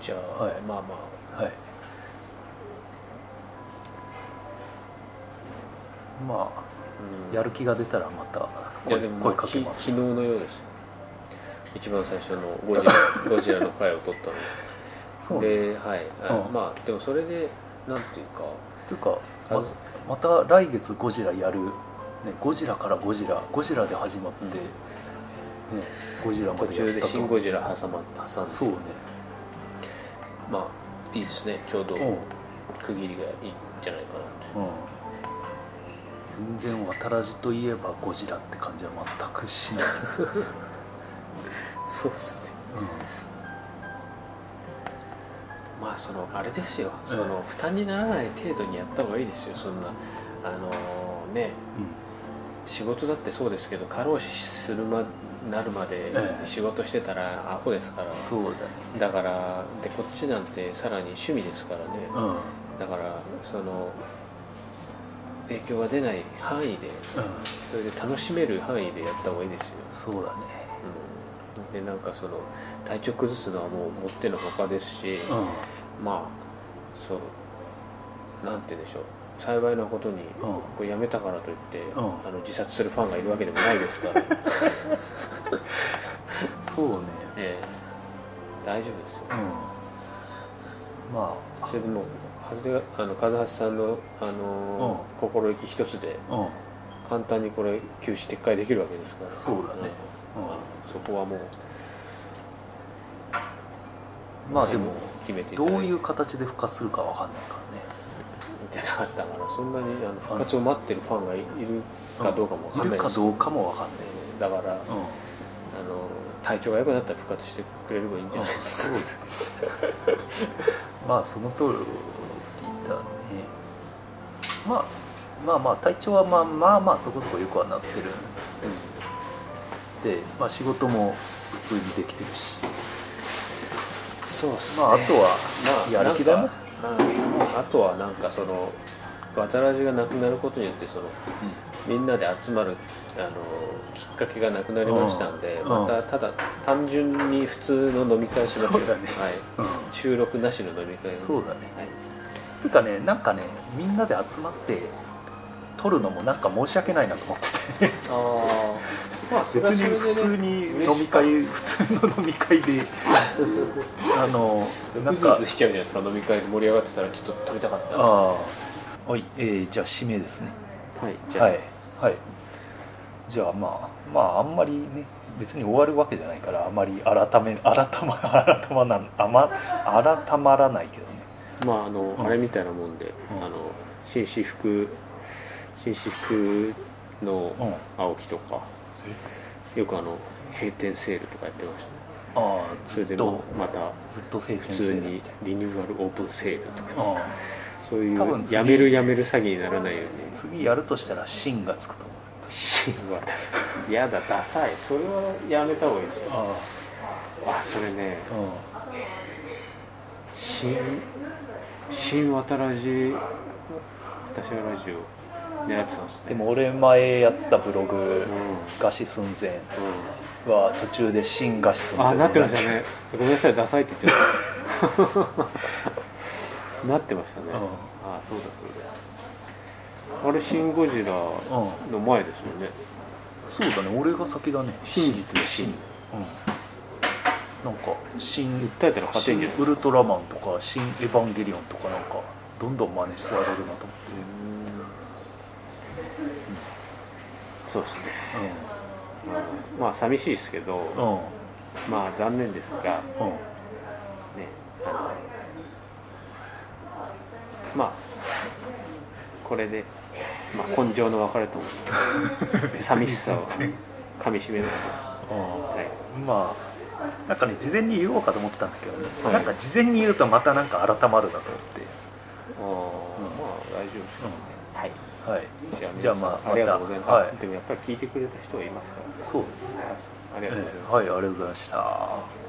じゃあ、はい。まあまはい。まあ、あうん。やる気が出たらまた声でも声かけます。き昨日のようです。一番最初のゴジラ ゴジラの回を撮ったそうのではい。あうん。まあでもそれでなんていうか。というかあままた来月ゴジラやる、ね、ゴジラからゴジラゴジラで始まって、ね、ゴジラま途でやったと。中で「シン・ゴジラ」挟ま挟んで。そうね。まあいいですね。ちょうどうん。区切りがいいんじゃないかなうん。全然渡らじといえばゴジラって感じは全くしない、と そうっすね。まあそのあれですよ。その負担にならない程度にやった方がいいですよ。そんなあのね仕事だってそうですけど過労死するまなるまでええ。仕事してたらアホですから、そうだね。だからでこっちなんてさらに趣味ですからね、うん。うんだからその影響が出ない範囲でそれで楽しめる範囲でやった方がいいですよ、そうだね。うん、でなんかその体調崩すのはもうもってのほかですし、うん。まあそうなんて言うんでしょう幸いなことに、これやめたからといって、ん。あの自殺するファンがいるわけでもないですから、そうね。ええ。大丈夫ですよ。うん。まあ。それでもあの風橋さんの、あのー心意気一つでうん。簡単にこれ休止撤回できるわけですから。そうだね。まあそこはもうまあでも決めていどういう形で復活するかわかんないから。ねってなかったから。そんなにあの復活を待ってるファンがいいるかどうかもわかんないし。いるかどうかもわかんない、だから、うん。あの体調が良くなったら復活してくれればいいんじゃないですか、まあその通りだね、まあ、まあまあ体調はまあまあまあそこそこよくはなってる。ん。で、まあ、仕事も普通にできてるし。そうっすね。まああとはまあやる気だねなまああとはなんかその渡らじがなくなることによってそのみんなで集まるあのきっかけがなくなりましたんで、うん。またただ単純に普通の飲み会しましょう。ね。はい、うん。収録なしの飲み会をそうだね。はい。ていうかねなんかねみんなで集まって撮るのもなんか申し訳ないなと思ってて。ああまあ別に普通に飲み会普通の飲み会であのなんか。うずうずしちゃうじゃないですか飲み会で盛り上がってたらちょっと撮りたかった。ああはい、えー、じゃあ締めですね。はいじゃあ、はいはい。じゃあまあまああんまりね別に終わるわけじゃないからあまり改め改ま改まなんあま改まらないけどね。まああの、うん。あれみたいなもんで、うん。あの紳士服紳士服のうん。青木とか、よくあの閉店セールとかやってましたね。ああそれでずっともまたずっと晴普天通にリニューアルオープンセールとか。そういうやめるやめる詐欺にならないように。次やるとしたら芯がつくと思う。新はやだダサい。それはやめた方がいい。ですよあ。あそれね新新渡らじ私はラジオ狙ってたんですねでも俺前やってたブログうん、「餓死寸前うん」は途中で新餓死寸前あ、になってましたね。ごめんなさい、ダサいって言っちゃった。なってましたね。うんあ、そうだそうだ。あれ、シン・ゴジラうんの前ですよね。そうだね俺が先だね真実の真。うんなんか新訴えたら勝てんじゃない新ウルトラマンとか新エヴァンゲリオンとかなんかどんどん真似されるなと思ってそうですね。うん。まあ、寂しいですけど、うん。うんまあ、残念ですが、うん。ね、あの、まあ、これで、まあ、根性の別れと思って、寂しさをかみしめます。はい。まあなんかね事前に言おうかと思ってたんだけどね、はい。なんか事前に言うとまたなんか改まるなと思って、あーまあ大丈夫です、はい。はいじゃあまあありがとうございます、はい。でもやっぱり聞いてくれた人はいますから。そう、ありがとうございます、はいありがとうございました